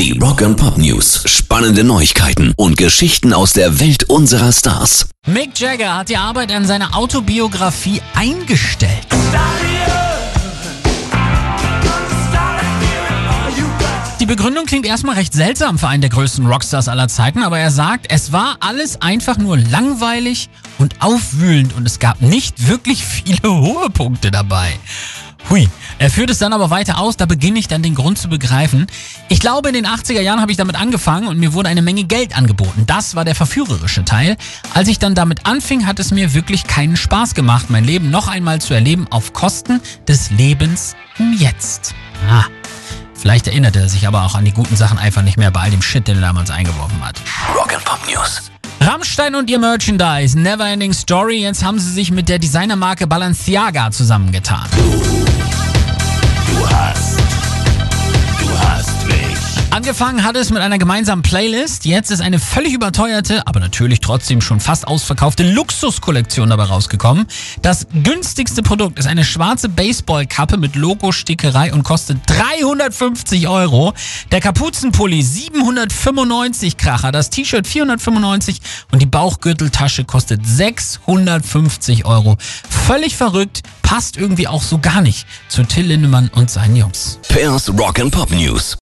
Die Rock and Pop News. Spannende Neuigkeiten und Geschichten aus der Welt unserer Stars. Mick Jagger hat die Arbeit an seiner Autobiografie eingestellt. Die Begründung klingt erstmal recht seltsam für einen der größten Rockstars aller Zeiten, aber er sagt, es war alles einfach nur langweilig und aufwühlend und es gab nicht wirklich viele Höhepunkte dabei. Hui, er führt es dann aber weiter aus, da beginne ich dann den Grund zu begreifen. Ich glaube, in den 80er Jahren habe ich damit angefangen und mir wurde eine Menge Geld angeboten. Das war der verführerische Teil. Als ich dann damit anfing, hat es mir wirklich keinen Spaß gemacht, mein Leben noch einmal zu erleben auf Kosten des Lebens im Jetzt. Ah. Vielleicht erinnert er sich aber auch an die guten Sachen einfach nicht mehr bei all dem Shit, den er damals eingeworfen hat. Rock and Pop News. Rammstein und ihr Merchandise, Neverending Story, jetzt haben sie sich mit der Designermarke Balenciaga zusammengetan. Angefangen hat es mit einer gemeinsamen Playlist. Jetzt ist eine völlig überteuerte, aber natürlich trotzdem schon fast ausverkaufte Luxuskollektion dabei rausgekommen. Das günstigste Produkt ist eine schwarze Baseballkappe mit Logo-Stickerei und kostet 350 Euro. Der Kapuzenpulli 795 Kracher, das T-Shirt 495 und die Bauchgürteltasche kostet 650 Euro. Völlig verrückt, passt irgendwie auch so gar nicht zu Till Lindemann und seinen Jungs. Pairs Rock and Pop News.